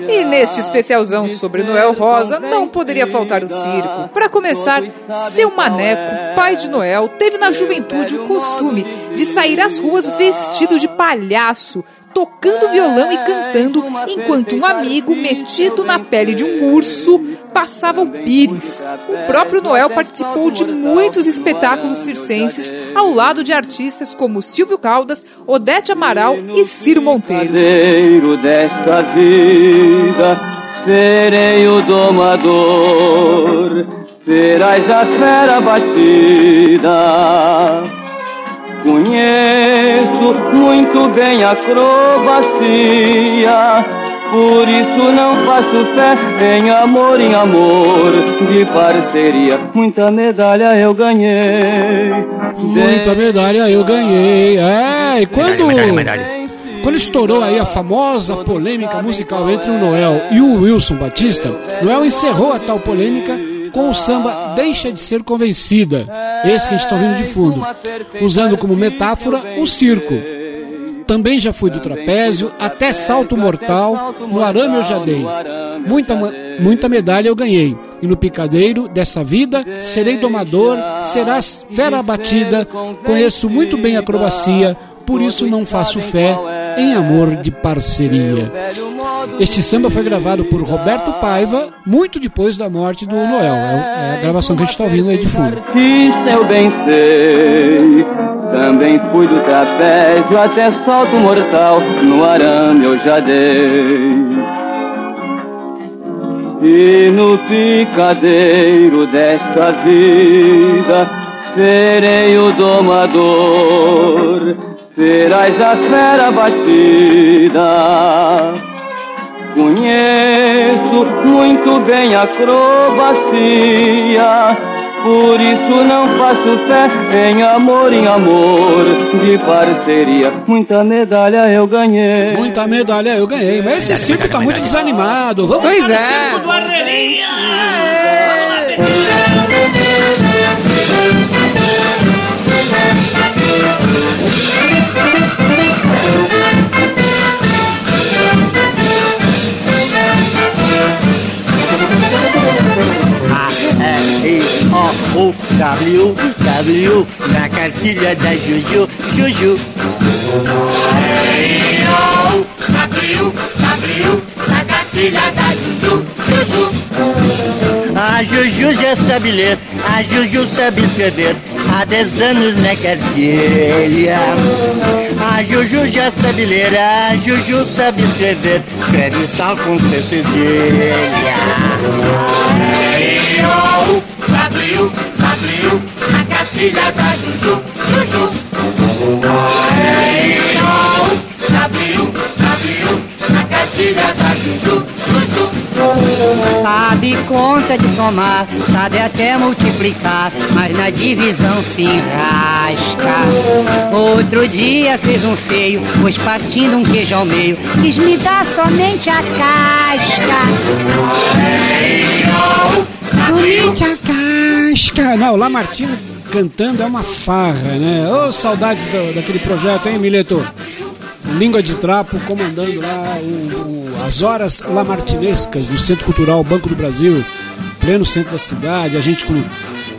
Speaker 6: E neste especialzão sobre Noel Rosa, não poderia faltar o circo. Para começar, seu Maneco, pai de Noel, teve na juventude o costume de sair às ruas vestido de palhaço, tocando violão e cantando, enquanto um amigo metido na pele de um urso passava o pires. O próprio Noel participou de muitos espetáculos circenses ao lado de artistas como Silvio Caldas, Odete Amaral e Ciro Monteiro.
Speaker 18: Vida, serei o domador, serás a fera batida. Conheço muito bem a acrobacia, por isso não faço fé em amor, em amor, de parceria. Muita medalha eu ganhei.
Speaker 4: Muita medalha eu ganhei. É, e quando. Quando estourou aí a famosa polêmica musical entre o Noel e o Wilson Batista, Noel encerrou a tal polêmica com o samba Deixa de Ser Convencida, esse que a gente está ouvindo de fundo, usando como metáfora o circo. Também já fui do trapézio, até salto mortal, no arame eu já dei. Muita, muita medalha eu ganhei. E no picadeiro dessa vida serei domador, serás fera abatida, conheço muito bem a acrobacia, por isso não faço fé em amor de parceria. Este samba foi gravado por Roberto Paiva muito depois da morte do Noel. É é a gravação que a gente está ouvindo aí de fundo.
Speaker 18: artista eu bem sei. Também fui do trapézio até salto mortal, no arame eu já dei. E no picadeiro desta vida, serei o domador, serás a fera batida. Conheço muito bem a acrobacia, por isso não faço fé em amor, em amor, de parceria. Muita medalha eu ganhei.
Speaker 4: Muita medalha eu ganhei, mas esse circo tá muito desanimado. Vamos
Speaker 6: Pois
Speaker 4: para
Speaker 6: é.
Speaker 4: o circo do Arreirinha!
Speaker 21: A-R-I-O-O-W, W, na cartilha da Juju, Juju.
Speaker 20: Abriu, abriu, na cartilha da Juju, Juju.
Speaker 21: A Juju já sabe ler, a Juju sabe escrever, há 10 anos na cartilha. A Juju já sabe ler, a Juju sabe escrever, escreve sal com C cedilha.
Speaker 20: Abriu, abriu, abriu, na cartilha da Juju, Juju. Da Juju, Juju.
Speaker 22: Sabe conta de somar, sabe até multiplicar, mas na divisão se enrasca. Outro dia fez um feio, pôs partindo um queijo ao meio, quis me dar somente a casca.
Speaker 4: Somente a casca. Não, o Lamartine cantando é uma farra, né? Ô, saudades do- daquele projeto, hein, Mileto? Língua de Trapo comandando lá o- o- as horas lamartinescas no Centro Cultural Banco do Brasil, pleno centro da cidade, a gente com,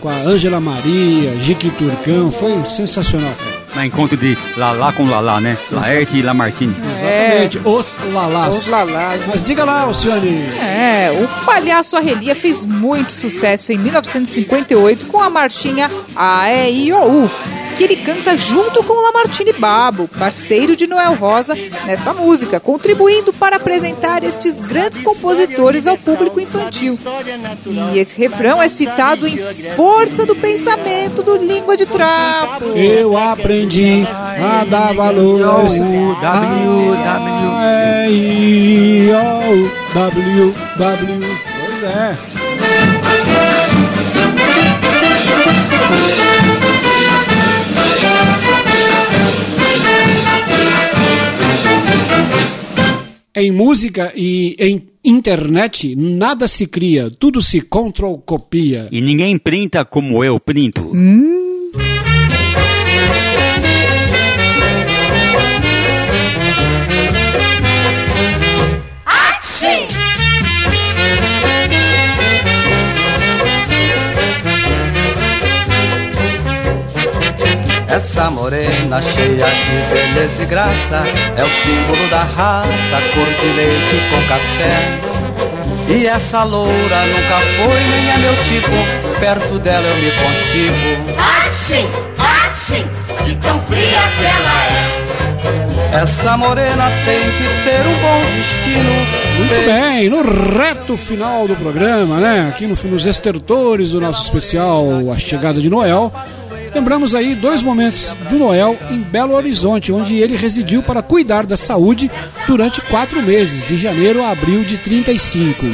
Speaker 4: com a Ângela Maria, Jique Turcão, foi sensacional.
Speaker 2: Na encontro de Lalá com Lalá, né? Laerte e Lamartine.
Speaker 4: Exatamente, os Lalás.
Speaker 6: Os Lalás.
Speaker 4: Mas diga lá, Alcione.
Speaker 6: É, o Palhaço Arrelia fez muito sucesso em 1958 com a marchinha A-E-I-O-U, que ele canta junto com Lamartine Babo, parceiro de Noel Rosa, nesta música, contribuindo para apresentar estes grandes compositores ao público infantil. E esse refrão é citado em Força do Pensamento do Língua de Trapo.
Speaker 4: Eu aprendi a dar valor a esse W, W. Pois é. Em música e em internet, nada se cria, tudo se control copia.
Speaker 2: E ninguém printa como eu printo.
Speaker 20: Assim!
Speaker 7: Essa morena cheia de beleza e graça é o símbolo da raça, cor de leite com café. E essa loura nunca foi nem é meu tipo, perto dela eu me constipo.
Speaker 20: Assim! Assim! De tão fria que ela é.
Speaker 7: Essa morena tem que ter um bom destino.
Speaker 4: Muito bem, no reto final do programa, né? Aqui no, nos estertores do nosso especial A Chegada de Noel. Lembramos aí dois momentos do Noel em Belo Horizonte, onde ele residiu para cuidar da saúde durante quatro meses, de janeiro a abril de 35.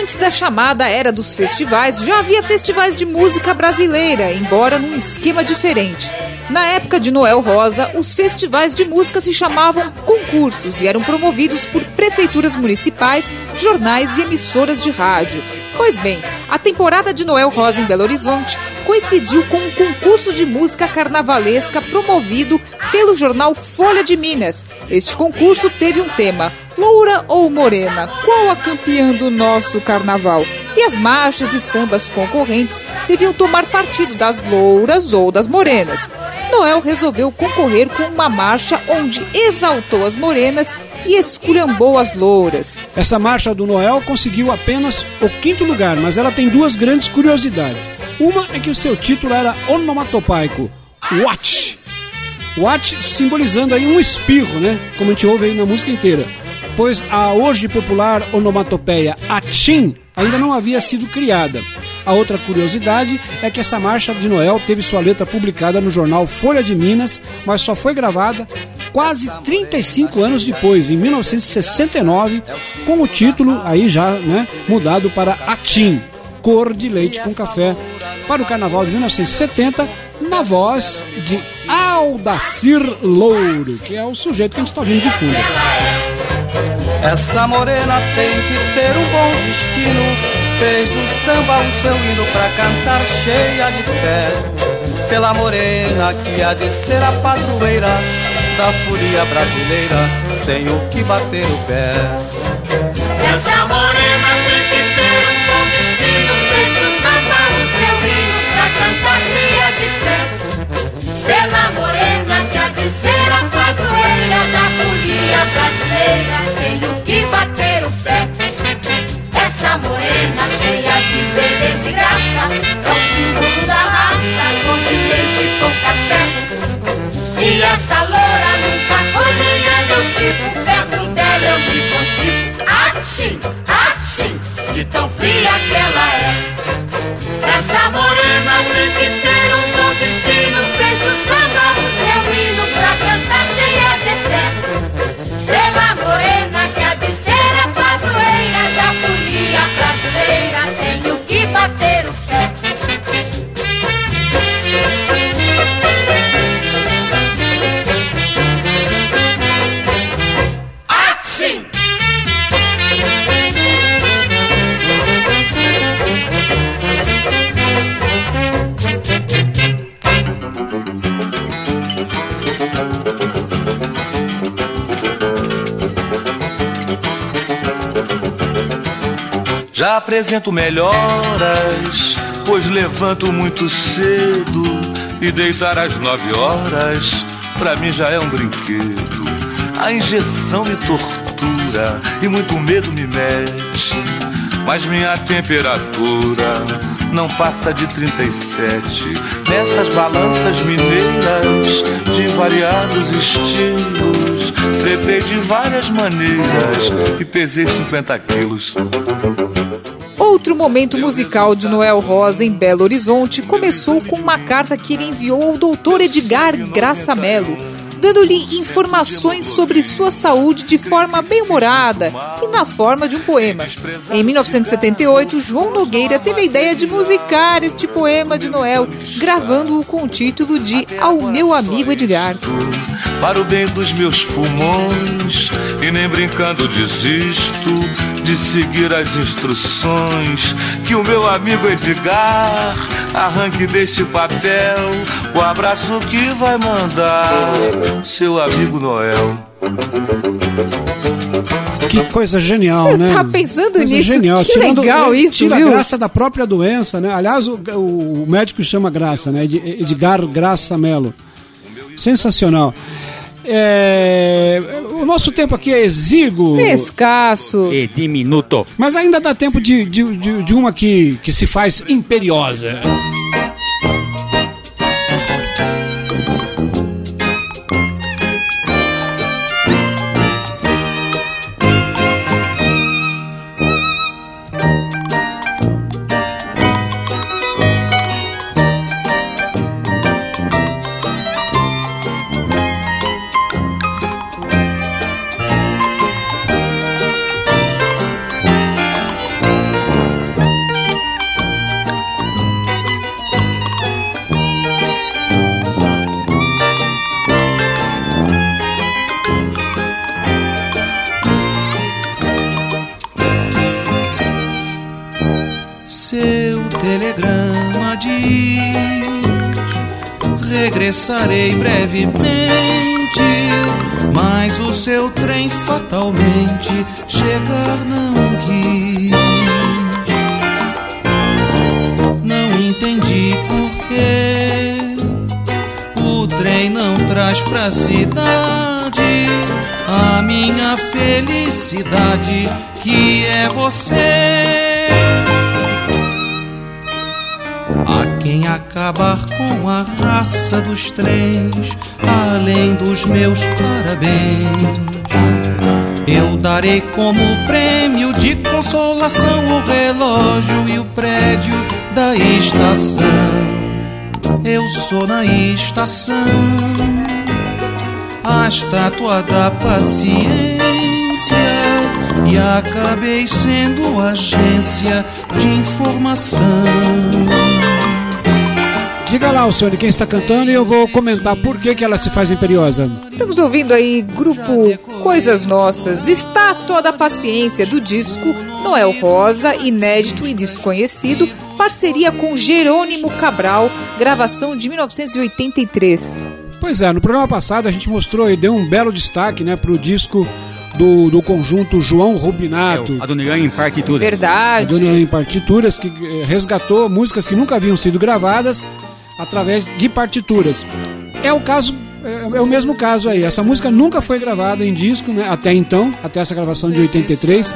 Speaker 6: Antes da chamada era dos festivais, já havia festivais de música brasileira, embora num esquema diferente. Na época de Noel Rosa, os festivais de música se chamavam concursos e eram promovidos por prefeituras municipais, jornais e emissoras de rádio. Pois bem, a temporada de Noel Rosa em Belo Horizonte coincidiu com um concurso de música carnavalesca promovido pelo jornal Folha de Minas. Este concurso teve um tema: Loura ou Morena? Qual a campeã do nosso carnaval? E as marchas e sambas concorrentes deviam tomar partido das louras ou das morenas. Noel resolveu concorrer com uma marcha onde exaltou as morenas e esculhambou as louras.
Speaker 4: Essa marcha do Noel conseguiu apenas o quinto lugar, mas ela tem duas grandes curiosidades. Uma é que o seu título era onomatopaico, Watch. Watch simbolizando aí um espirro, né? Como a gente ouve aí na música inteira. Pois a hoje popular onomatopeia Achim ainda não havia sido criada. A outra curiosidade é que essa marcha de Noel teve sua letra publicada no jornal Folha de Minas, mas só foi gravada quase 35 anos depois, em 1969, com o título aí já né, mudado para Achim, cor de leite com café, para o carnaval de 1970, na voz de Aldacir Louro, que é o sujeito que a gente está ouvindo de fundo.
Speaker 7: Essa morena tem que ter um bom destino. Fez do samba o seu hino pra cantar cheia de fé. Pela morena que há de ser a padroeira da folia brasileira, tenho que bater o pé.
Speaker 20: Essa morena tem que ter um bom destino Feito samba o seu hino pra cantar cheia de fé Pela morena que há de ser a padroeira Da folia brasileira Roxa morena, cheia de beleza e graça. É o símbolo da raça, é com leite com café. E essa loura nunca foi minha meu é tipo Perto dela é eu me constipo Atchim, atchim, de tão fria que ela é.
Speaker 3: Já apresento melhoras, pois levanto muito cedo e deitar às nove horas, pra mim já é um brinquedo. A injeção me tortura e muito medo me mexe, mas minha temperatura não passa de 37. Nessas balanças mineiras de variados estilos, tretei de várias maneiras e pesei 50 quilos.
Speaker 6: Outro momento musical de Noel Rosa em Belo Horizonte começou com uma carta que ele enviou ao doutor Edgar Graça Mello, dando-lhe informações sobre sua saúde de forma bem-humorada e na forma de um poema. Em 1978, João Nogueira teve a ideia de musicar este poema de Noel, gravando-o com o título de Ao Meu Amigo Edgar.
Speaker 3: Para o bem dos meus pulmões, e nem brincando desisto de seguir as instruções que o meu amigo Edgar arranque deste papel o abraço que vai mandar seu amigo Noel.
Speaker 4: Que coisa genial,
Speaker 6: Eu
Speaker 4: né?
Speaker 6: tava pensando
Speaker 4: Coisa
Speaker 6: nisso.
Speaker 4: Genial.
Speaker 6: Que
Speaker 4: Tirando-
Speaker 6: legal
Speaker 4: ele
Speaker 6: isso,
Speaker 4: Tira
Speaker 6: viu?
Speaker 4: a graça da própria doença, né? Aliás, o, o médico chama graça, né? Ed- Edgar Graça Mello. Sensacional. É, o nosso tempo aqui é exíguo.
Speaker 6: Escasso.
Speaker 2: E diminuto.
Speaker 4: Mas ainda dá tempo de, de, de, de uma que, que se faz imperiosa.
Speaker 23: Telegrama diz: Regressarei brevemente, mas o seu trem fatalmente chegar não quis. Não entendi por que o trem não traz pra cidade a minha felicidade, que é você. A quem acabar com a raça dos trens, além dos meus parabéns, eu darei como prêmio de consolação o relógio e o prédio da estação. Eu sou na estação, a estátua da paciência, e acabei sendo agência de informação.
Speaker 4: Diga lá, Alcione, quem está cantando e eu vou comentar por que, que ela se faz imperiosa.
Speaker 6: Estamos ouvindo aí grupo Coisas Nossas, Estátua da Paciência do disco Noel Rosa, inédito e desconhecido, parceria com Jerônimo Cabral, gravação de 1983.
Speaker 4: Pois é, no programa passado a gente mostrou e deu um belo destaque né, para o disco do, do conjunto João Rubinato.
Speaker 2: A Dona Irã em partitura.
Speaker 6: Verdade.
Speaker 4: A Dona em partituras que eh, resgatou músicas que nunca haviam sido gravadas através de partituras. É o caso é, é o mesmo caso aí. Essa música nunca foi gravada em disco, né? Até então, até essa gravação de 83,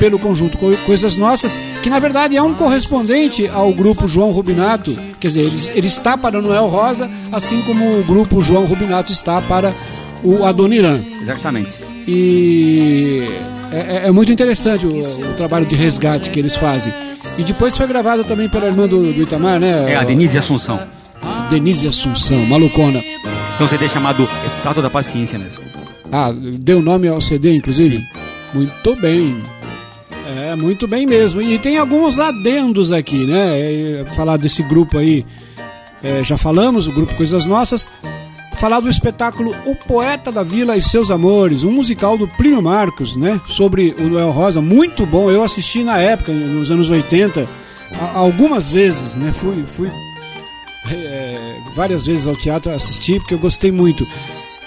Speaker 4: pelo conjunto Co- Coisas Nossas, que na verdade é um correspondente ao grupo João Rubinato. Quer dizer, ele, ele está para Noel Rosa, assim como o grupo João Rubinato está para o Adoniran.
Speaker 2: Exatamente.
Speaker 4: E é, é- é muito interessante o, o trabalho de resgate que eles fazem. E depois foi gravado também pela irmã do, do Itamar, né?
Speaker 2: É a Denise Assunção.
Speaker 4: Denise Assunção, malucona.
Speaker 2: Então CD chamado Estátua da Paciência mesmo.
Speaker 4: Ah, deu nome ao CD, inclusive? Muito bem. É, muito bem mesmo. E tem alguns adendos aqui, né? É, falar desse grupo aí, é, já falamos, o grupo Coisas Nossas. Falar do espetáculo O Poeta da Vila e Seus Amores, um musical do Plínio Marcos, né? Sobre o Noel Rosa, muito bom. Eu assisti na época, nos anos 80, a- algumas vezes, né? Fui, fui é, várias vezes ao teatro assistir porque eu gostei muito.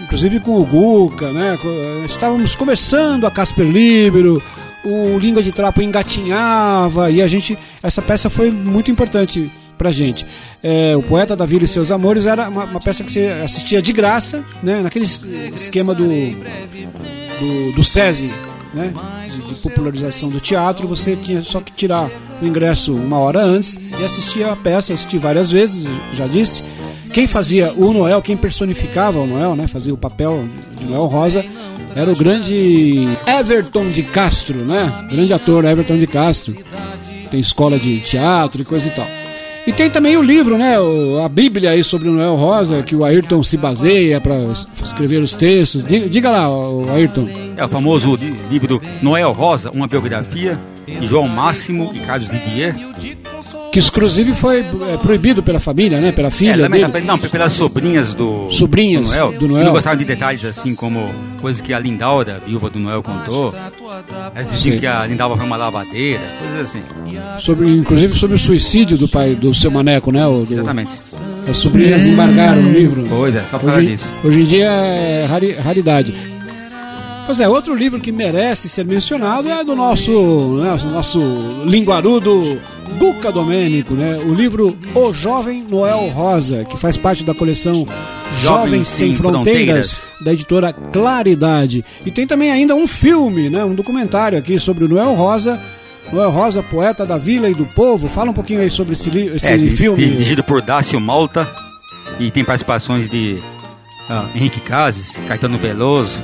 Speaker 4: Inclusive com o Guca, né? Co- Estávamos começando a Casper Libero, o Língua de Trapo engatinhava e a gente. Essa peça foi muito importante pra gente. É, o Poeta da Vila e Seus Amores era uma, uma peça que você assistia de graça, né? Naquele es- esquema do. do, do SESI, né? De, de popularização do teatro, você tinha só que tirar o ingresso uma hora antes e assistia a peça, assisti várias vezes, já disse. Quem fazia o Noel, quem personificava o Noel, né? Fazia o papel de Noel Rosa, era o grande Everton de Castro, né? Grande ator Everton de Castro. Tem escola de teatro e coisa e tal. E tem também o livro, né? o- a Bíblia aí sobre o Noel Rosa, que o Ayrton se baseia para escrever os textos. Diga, diga lá, Ayrton.
Speaker 2: É o famoso li- livro Noel Rosa, uma biografia de João Máximo e Carlos Didier.
Speaker 4: Que exclusive foi é, proibido pela família, né? Pela
Speaker 2: É,
Speaker 4: filha dele.
Speaker 2: não, pelas sobrinhas do,
Speaker 4: Sobrinhas
Speaker 2: do Noel.
Speaker 4: do Noel.
Speaker 2: Não gostavam de detalhes assim como coisas que a Lindalda, viúva do Noel, contou. Elas diziam que a Lindalda foi uma lavadeira, coisas assim.
Speaker 4: Sobre, inclusive sobre o suicídio do pai do seu maneco, né? O, do,
Speaker 2: Exatamente.
Speaker 4: As sobrinhas embargaram no livro.
Speaker 2: Pois é, só por
Speaker 4: hoje,
Speaker 2: disso.
Speaker 4: Hoje em dia é rari- raridade. Pois é, outro livro que merece ser mencionado é do nosso, né, nosso linguarudo Duca Domênico, né? O livro O Jovem Noel Rosa, que faz parte da coleção Jovens Sem, Fronteiras, da editora Claridade. E tem também ainda um filme, né? Um documentário aqui sobre o Noel Rosa. Noel Rosa, poeta da vila e do povo. Fala um pouquinho aí sobre esse, li- esse
Speaker 2: É,
Speaker 4: filme.
Speaker 2: dirigido por Dácio Malta e tem participações de ah, Henrique Cases, Caetano Veloso,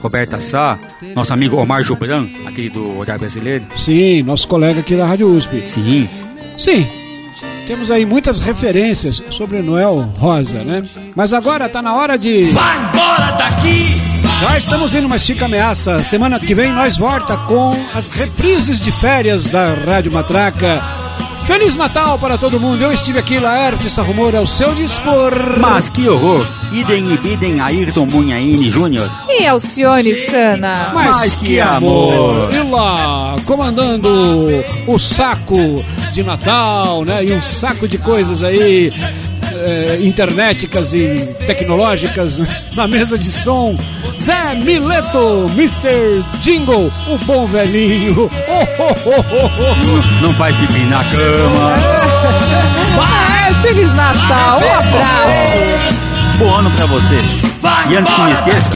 Speaker 2: Roberta Sá, nosso amigo Omar Jubran, aquele do Olhar Brasileiro.
Speaker 4: Sim, nosso colega aqui da Rádio USP.
Speaker 2: Sim.
Speaker 4: Sim. Temos aí muitas referências sobre Noel Rosa, né? Mas agora tá na hora de. Vai embora daqui! Já estamos indo, mas fica ameaça. Semana que vem nós volta com as reprises de férias da Rádio Matraca. Feliz Natal para todo mundo. Eu estive aqui, Laerte Sarrumor, ao seu dispor.
Speaker 2: Mas que horror! Idem e bidem Ayrton Munhaine Júnior.
Speaker 6: E Alcione Sana.
Speaker 4: Mas, que, amor! E lá, comandando o saco de Natal, né? E um saco de coisas aí, internéticas e tecnológicas na mesa de som. Zé Mileto, Mr. Jingle, o bom velhinho. Oh, oh, oh, oh, oh.
Speaker 2: Não faz pipi na cama.
Speaker 6: Vai, Feliz Natal, um abraço.
Speaker 2: Bom ano pra vocês. E antes que me esqueça,